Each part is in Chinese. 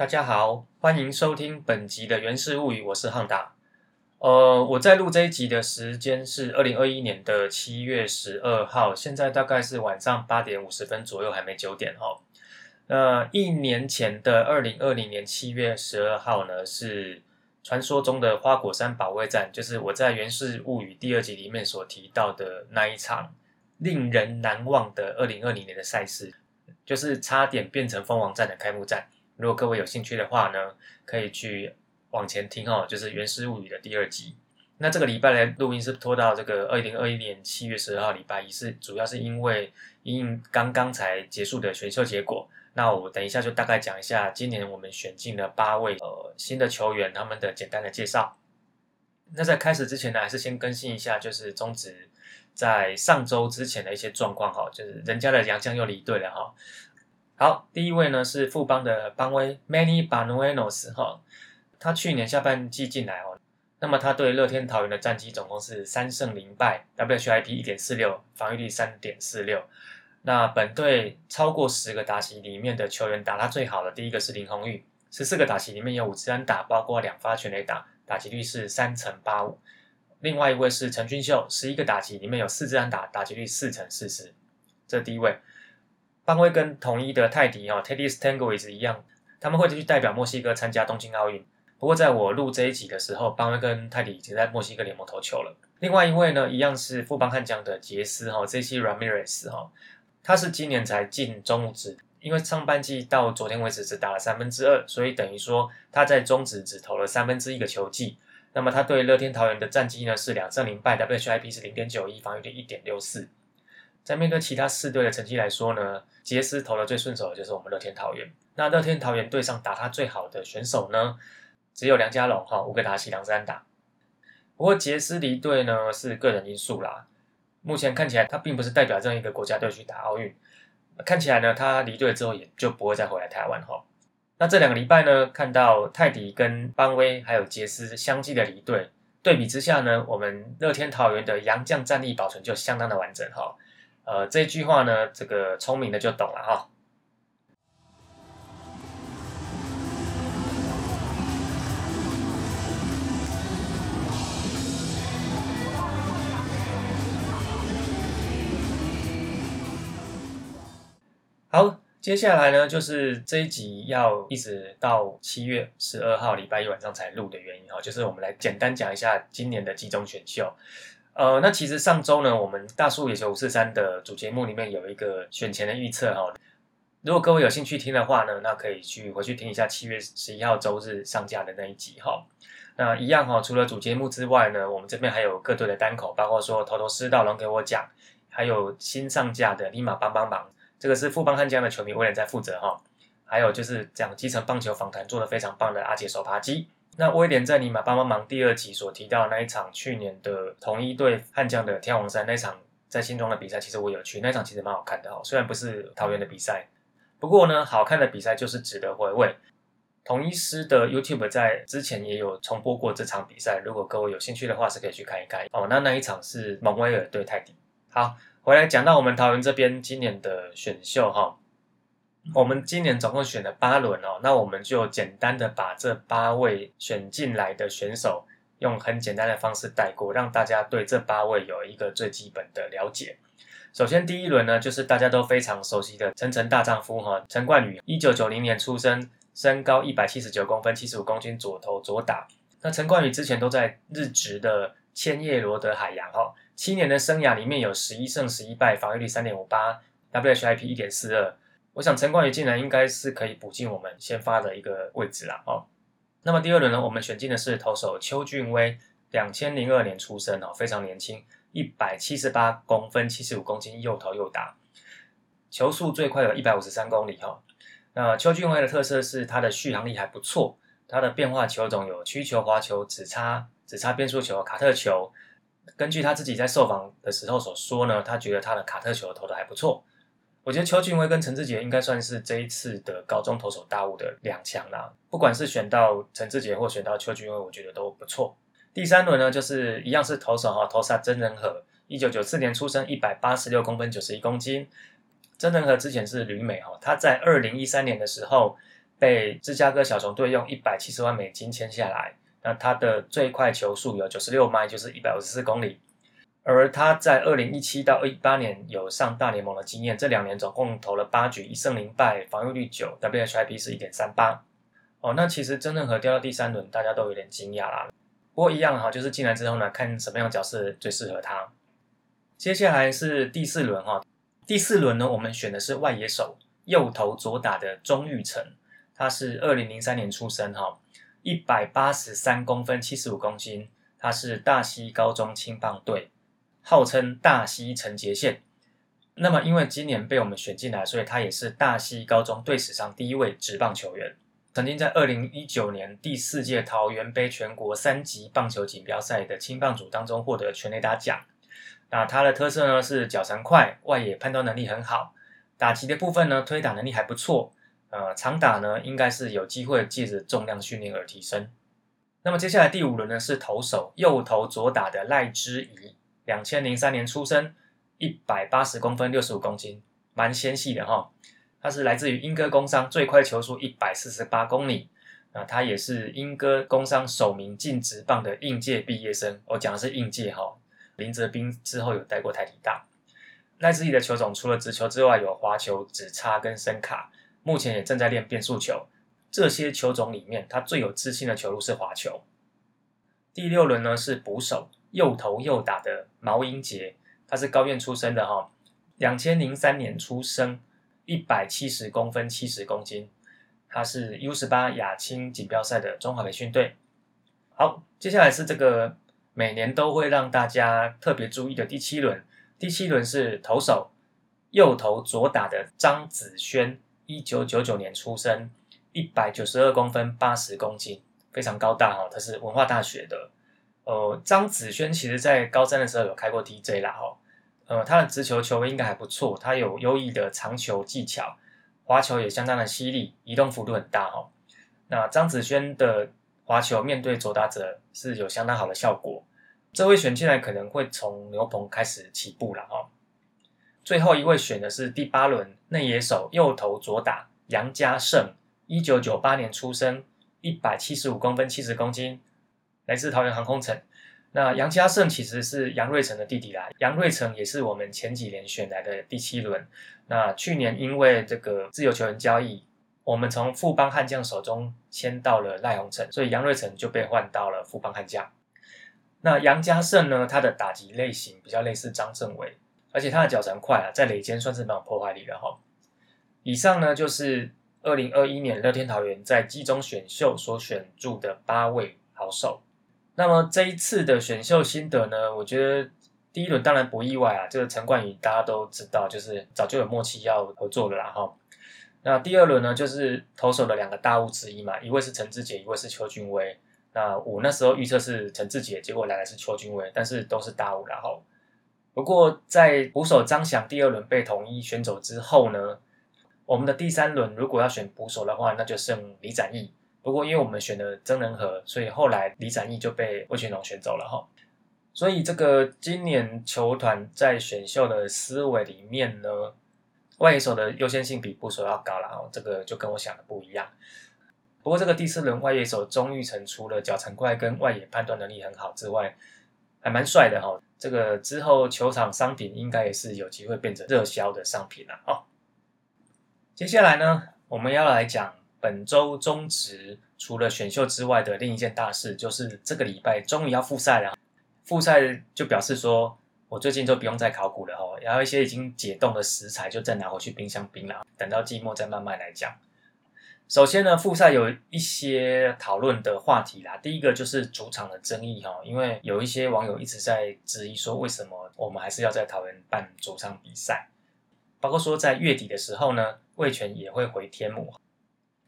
大家好，欢迎收听本集的《原氏物语》，我是汉达。呃，我在录这一集的时间是二零二一年的七月十二号，现在大概是晚上八点五十分左右，还没九点哈。那一年前的二零二零年七月十二号呢，是传说中的花果山保卫战，就是我在《原氏物语》第二集里面所提到的那一场令人难忘的二零二零年的赛事，就是差点变成蜂王战的开幕战。如果各位有兴趣的话呢，可以去往前听哦，就是《原始物语》的第二集。那这个礼拜的录音是拖到这个二零二一年七月十二号礼拜一，是主要是因为因刚刚才结束的选秀结果。那我等一下就大概讲一下今年我们选进了八位呃新的球员他们的简单的介绍。那在开始之前呢，还是先更新一下，就是中职在上周之前的一些状况哈，就是人家的杨将又离队了哈。好，第一位呢是富邦的邦威 Many Banuenos 哈，他去年下半季进来哦，那么他对乐天桃园的战绩总共是三胜零败，WHIP 一点四六，防御率三点四六。那本队超过十个打席里面的球员打他最好的，第一个是林红玉，十四个打席里面有五支安打，包括两发全垒打，打击率是三成八五。另外一位是陈俊秀，十一个打席里面有四支安打，打击率四成四十。这第一位。邦威跟统一的泰迪哈 Teddy Stanguiz 一样，他们会去代表墨西哥参加东京奥运。不过在我录这一集的时候，邦威跟泰迪已经在墨西哥联盟投球了。另外一位呢，一样是富邦悍将的杰斯哈 J C Ramirez 哈，他是今年才进中职，因为上半季到昨天为止只打了三分之二，所以等于说他在中职只投了三分之一个球季。那么他对乐天桃园的战绩呢是两胜零败，WHIP 是零点九一，防御率一点六四。在面对其他四队的成绩来说呢，杰斯投的最顺手的就是我们乐天桃园。那乐天桃园队上打他最好的选手呢，只有梁家龙哈，五个打席两三打。不过杰斯离队呢是个人因素啦，目前看起来他并不是代表这样一个国家队去打奥运。看起来呢，他离队之后也就不会再回来台湾哈。那这两个礼拜呢，看到泰迪跟邦威还有杰斯相继的离队，对比之下呢，我们乐天桃园的洋将战力保存就相当的完整哈。呃，这句话呢，这个聪明的就懂了哈。好，接下来呢，就是这一集要一直到七月十二号礼拜一晚上才录的原因哈，就是我们来简单讲一下今年的集中选秀。呃，那其实上周呢，我们大树野球五四三的主节目里面有一个选前的预测哈。如果各位有兴趣听的话呢，那可以去回去听一下七月十一号周日上架的那一集哈。那一样哈，除了主节目之外呢，我们这边还有各队的单口，包括说头头师道龙给我讲，还有新上架的立马帮帮忙，这个是富邦悍将的球迷威廉在负责哈。还有就是讲基层棒球访谈做的非常棒的阿杰手扒鸡。那威廉在尼玛帮帮忙第二集所提到那一场去年的同一队悍将的天王山那场在新庄的比赛，其实我有去，那场其实蛮好看的哦。虽然不是桃园的比赛，不过呢，好看的比赛就是值得回味。同一师的 YouTube 在之前也有重播过这场比赛，如果各位有兴趣的话，是可以去看一看哦。那那一场是蒙威尔对泰迪。好，回来讲到我们桃园这边今年的选秀哈。我们今年总共选了八轮哦，那我们就简单的把这八位选进来的选手用很简单的方式带过，让大家对这八位有一个最基本的了解。首先第一轮呢，就是大家都非常熟悉的陈陈大丈夫哈，陈冠宇，一九九零年出生，身高一百七十九公分，七十五公斤，左投左打。那陈冠宇之前都在日职的千叶罗德海洋哈，七年的生涯里面有十一胜十一败，防御率三点五八，WHIP 一点四二。我想陈冠宇进来应该是可以补进我们先发的一个位置啦哦。那么第二轮呢，我们选进的是投手邱俊威，两千零二年出生哦，非常年轻，一百七十八公分，七十五公斤，又投又打，球速最快有一百五十三公里哈。那邱俊威的特色是他的续航力还不错，他的变化球种有曲球、滑球、直插、直插变速球、卡特球。根据他自己在受访的时候所说呢，他觉得他的卡特球投的还不错。我觉得邱俊威跟陈志杰应该算是这一次的高中投手大物的两强啦。不管是选到陈志杰或选到邱俊威，我觉得都不错。第三轮呢，就是一样是投手哈，投杀真人和，一九九四年出生，一百八十六公分，九十一公斤。真人和之前是旅美哈，他在二零一三年的时候被芝加哥小熊队用一百七十万美金签下来。那他的最快球速有九十六迈，就是一百五十四公里。而他在二零一七到二一八年有上大联盟的经验，这两年总共投了八局，一胜零败，防御率九，WHIP 是一点三八。哦，那其实真正和掉到第三轮，大家都有点惊讶啦。不过一样哈，就是进来之后呢，看什么样的角色最适合他。接下来是第四轮哈，第四轮呢，我们选的是外野手，右投左打的钟玉成，他是二零零三年出生哈，一百八十三公分，七十五公斤，他是大溪高中青棒队。号称大溪成杰宪，那么因为今年被我们选进来，所以他也是大溪高中队史上第一位职棒球员。曾经在二零一九年第四届桃园杯全国三级棒球锦标赛的青棒组当中获得全垒打奖。那他的特色呢是脚长快，外野判断能力很好，打击的部分呢推打能力还不错。呃，长打呢应该是有机会借着重量训练而提升。那么接下来第五轮呢是投手右投左打的赖之仪。两千零三年出生，一百八十公分，六十五公斤，蛮纤细的哈。他是来自于英歌工商，最快球速一百四十八公里。那他也是英歌工商首名进职棒的应届毕业生。我讲的是应届哈。林泽斌之后有带过台体大。赖志毅的球种除了直球之外，有滑球、直叉跟深卡。目前也正在练变速球。这些球种里面，他最有自信的球路是滑球。第六轮呢是捕手。右投右打的毛英杰，他是高院出生的哈，两千零三年出生，一百七十公分，七十公斤，他是 U 十八亚青锦标赛的中华培训队。好，接下来是这个每年都会让大家特别注意的第七轮，第七轮是投手右投左打的张子轩，一九九九年出生，一百九十二公分，八十公斤，非常高大哈，他是文化大学的。呃，张子萱其实在高三的时候有开过 DJ 啦，哈，呃，他的直球球应该还不错，他有优异的长球技巧，滑球也相当的犀利，移动幅度很大，哈。那张子萱的滑球面对左打者是有相当好的效果，这位选进来可能会从牛棚开始起步了，哈。最后一位选的是第八轮内野手右投左打杨家胜，一九九八年出生，一百七十五公分，七十公斤。来自桃园航空城，那杨家胜其实是杨瑞成的弟弟啦。杨瑞成也是我们前几年选来的第七轮。那去年因为这个自由球员交易，我们从富邦悍将手中签到了赖鸿成，所以杨瑞成就被换到了富邦悍将。那杨家胜呢，他的打击类型比较类似张正伟，而且他的脚程快啊，在垒间算是蛮有破坏力的哈。以上呢就是二零二一年乐天桃园在季中选秀所选入的八位好手。那么这一次的选秀心得呢？我觉得第一轮当然不意外啊，这个陈冠宇大家都知道，就是早就有默契要合作了啦哈。那第二轮呢，就是投手的两个大物之一嘛，一位是陈志杰，一位是邱俊威。那我那时候预测是陈志杰，结果来的是邱俊威，但是都是大物然后。不过在捕手张翔第二轮被统一选走之后呢，我们的第三轮如果要选捕手的话，那就剩李展毅。不过，因为我们选的曾仁和，所以后来李展毅就被魏全龙选走了哈。所以这个今年球团在选秀的思维里面呢，外野手的优先性比捕手要高了哦。这个就跟我想的不一样。不过这个第四轮外野手钟玉成除了脚程快跟外野判断能力很好之外，还蛮帅的哈。这个之后球场商品应该也是有机会变成热销的商品了哦。接下来呢，我们要来讲。本周中职除了选秀之外的另一件大事，就是这个礼拜终于要复赛了。复赛就表示说，我最近就不用再考古了哈，然后一些已经解冻的食材就再拿回去冰箱冰了，等到季末再慢慢来讲。首先呢，复赛有一些讨论的话题啦。第一个就是主场的争议哈，因为有一些网友一直在质疑说，为什么我们还是要在桃园办主场比赛？包括说在月底的时候呢，魏权也会回天母。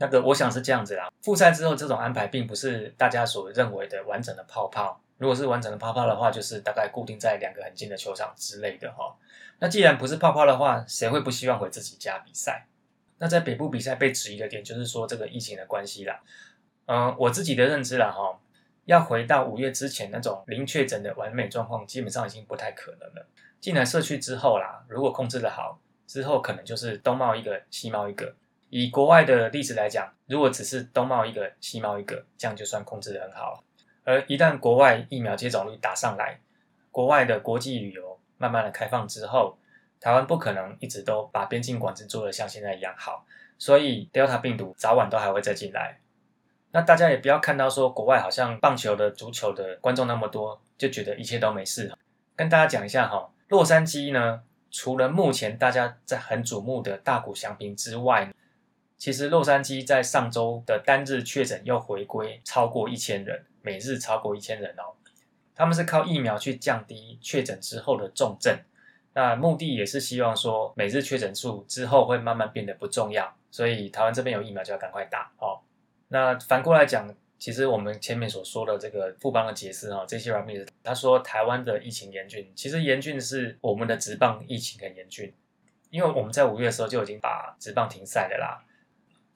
那个我想是这样子啦，复赛之后这种安排并不是大家所认为的完整的泡泡。如果是完整的泡泡的话，就是大概固定在两个很近的球场之类的哈。那既然不是泡泡的话，谁会不希望回自己家比赛？那在北部比赛被质疑的点就是说这个疫情的关系啦。嗯，我自己的认知啦哈，要回到五月之前那种零确诊的完美状况，基本上已经不太可能了。进来社区之后啦，如果控制的好，之后可能就是东冒一个西冒一个。以国外的例子来讲，如果只是东冒一个西冒一个，这样就算控制的很好。而一旦国外疫苗接种率打上来，国外的国际旅游慢慢的开放之后，台湾不可能一直都把边境管制做的像现在一样好，所以 Delta 病毒早晚都还会再进来。那大家也不要看到说国外好像棒球的、足球的观众那么多，就觉得一切都没事。跟大家讲一下哈，洛杉矶呢，除了目前大家在很瞩目的大谷翔平之外，其实洛杉矶在上周的单日确诊又回归超过一千人，每日超过一千人哦。他们是靠疫苗去降低确诊之后的重症，那目的也是希望说每日确诊数之后会慢慢变得不重要，所以台湾这边有疫苗就要赶快打哦。那反过来讲，其实我们前面所说的这个富邦的解释哈，这些 r a m i 他说台湾的疫情严峻，其实严峻是我们的职棒疫情很严峻，因为我们在五月的时候就已经把职棒停赛了啦。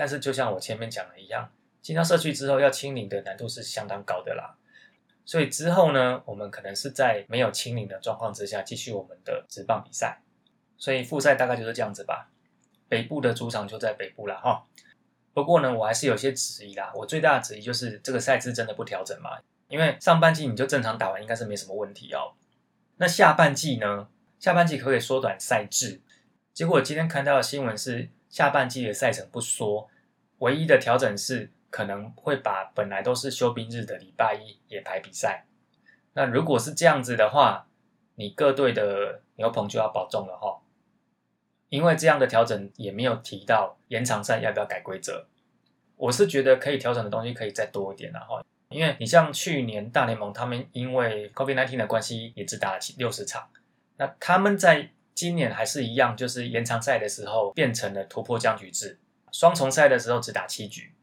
但是就像我前面讲的一样，进到社区之后要清零的难度是相当高的啦。所以之后呢，我们可能是在没有清零的状况之下继续我们的职棒比赛。所以复赛大概就是这样子吧。北部的主场就在北部了哈。不过呢，我还是有些质疑啦。我最大的质疑就是这个赛制真的不调整吗？因为上半季你就正常打完，应该是没什么问题哦。那下半季呢？下半季可不可以缩短赛制？结果今天看到的新闻是，下半季的赛程不说，唯一的调整是。可能会把本来都是休兵日的礼拜一也排比赛。那如果是这样子的话，你各队的牛棚就要保重了哈。因为这样的调整也没有提到延长赛要不要改规则。我是觉得可以调整的东西可以再多一点然后。因为你像去年大联盟他们因为 COVID-19 的关系也只打了六十场，那他们在今年还是一样，就是延长赛的时候变成了突破僵局制，双重赛的时候只打七局。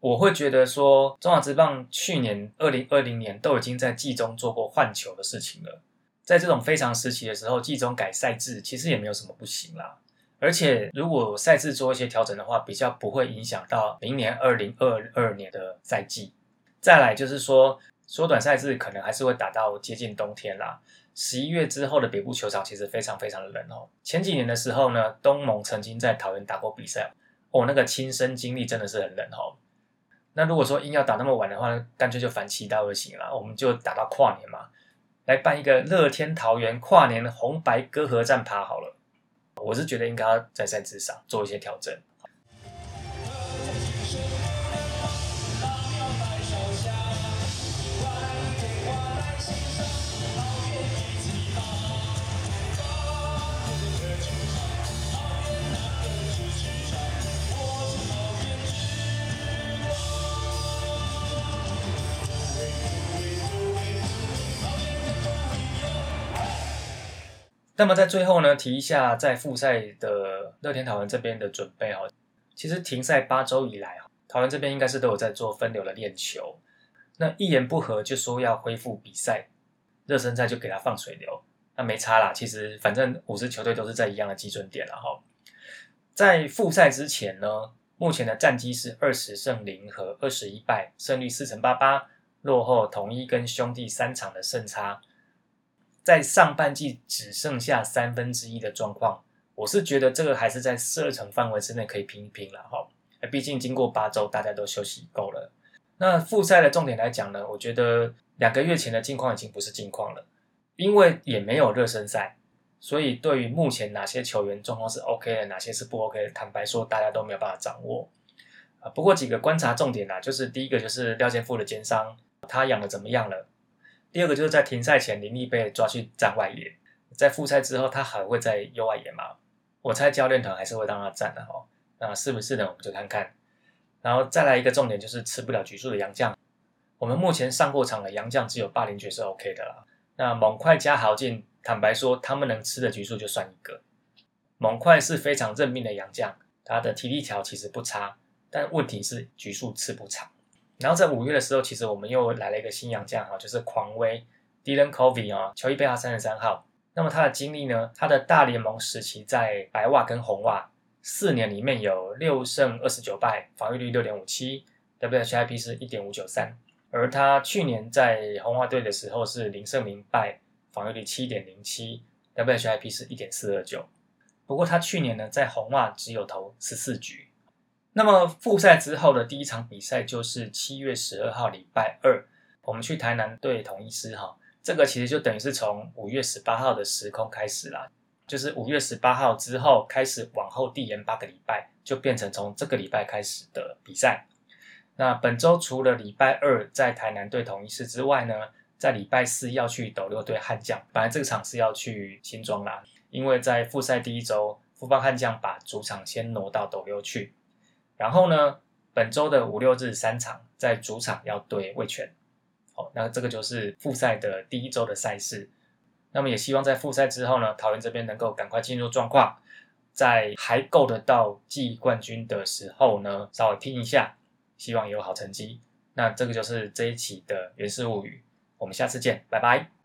我会觉得说，中华职棒去年二零二零年都已经在季中做过换球的事情了，在这种非常时期的时候，季中改赛制其实也没有什么不行啦。而且如果赛制做一些调整的话，比较不会影响到明年二零二二年的赛季。再来就是说，缩短赛制可能还是会打到接近冬天啦。十一月之后的北部球场其实非常非常的冷哦。前几年的时候呢，东盟曾经在桃园打过比赛，哦，那个亲身经历真的是很冷哦。那如果说硬要打那么晚的话，干脆就反其道而行了，我们就打到跨年嘛，来办一个乐天桃园跨年红白歌合战趴好了。我是觉得应该要在赛制上做一些调整。那么在最后呢，提一下在复赛的乐天桃园这边的准备哈。其实停赛八周以来哈，桃园这边应该是都有在做分流的练球。那一言不合就说要恢复比赛，热身赛就给他放水流，那没差啦。其实反正五支球队都是在一样的基准点了哈。在复赛之前呢，目前的战绩是二十胜零和二十一败，胜率四成八八，落后统一跟兄弟三场的胜差。在上半季只剩下三分之一的状况，我是觉得这个还是在射程范围之内可以拼一拼了哈。毕竟经过八周，大家都休息够了。那复赛的重点来讲呢，我觉得两个月前的近况已经不是近况了，因为也没有热身赛，所以对于目前哪些球员状况是 OK 的，哪些是不 OK 的，坦白说大家都没有办法掌握啊。不过几个观察重点啊，就是第一个就是廖健富的肩伤，他养的怎么样了？第二个就是在停赛前，林立被抓去站外野，在复赛之后，他还会在右外野吗？我猜教练团还是会让他站的哈。那是不是呢？我们就看看。然后再来一个重点，就是吃不了局数的杨将。我们目前上过场的杨将只有霸凌爵是 OK 的啦。那猛快加豪进，坦白说，他们能吃的局数就算一个。猛快是非常认命的杨将，他的体力条其实不差，但问题是局数吃不长。然后在五月的时候，其实我们又来了一个新洋将哈，就是狂威 Dylan Covey 啊，乔伊贝哈三十三号。那么他的经历呢？他的大联盟时期在白袜跟红袜四年里面有六胜二十九败，防御率六点五七，WHIP 是一点五九三。而他去年在红袜队的时候是零胜零败，防御率七点零七，WHIP 是一点四二九。不过他去年呢在红袜只有投十四局。那么复赛之后的第一场比赛就是七月十二号礼拜二，我们去台南对统一师哈。这个其实就等于是从五月十八号的时空开始啦，就是五月十八号之后开始往后递延八个礼拜，就变成从这个礼拜开始的比赛。那本周除了礼拜二在台南对统一师之外呢，在礼拜四要去斗六队悍将。本来这个场是要去新庄啦，因为在复赛第一周，富邦悍将把主场先挪到斗六去。然后呢，本周的五六日三场在主场要对味全，好，那这个就是复赛的第一周的赛事。那么也希望在复赛之后呢，桃园这边能够赶快进入状况，在还够得到季冠军的时候呢，稍微拼一下，希望有好成绩。那这个就是这一期的原氏物语，我们下次见，拜拜。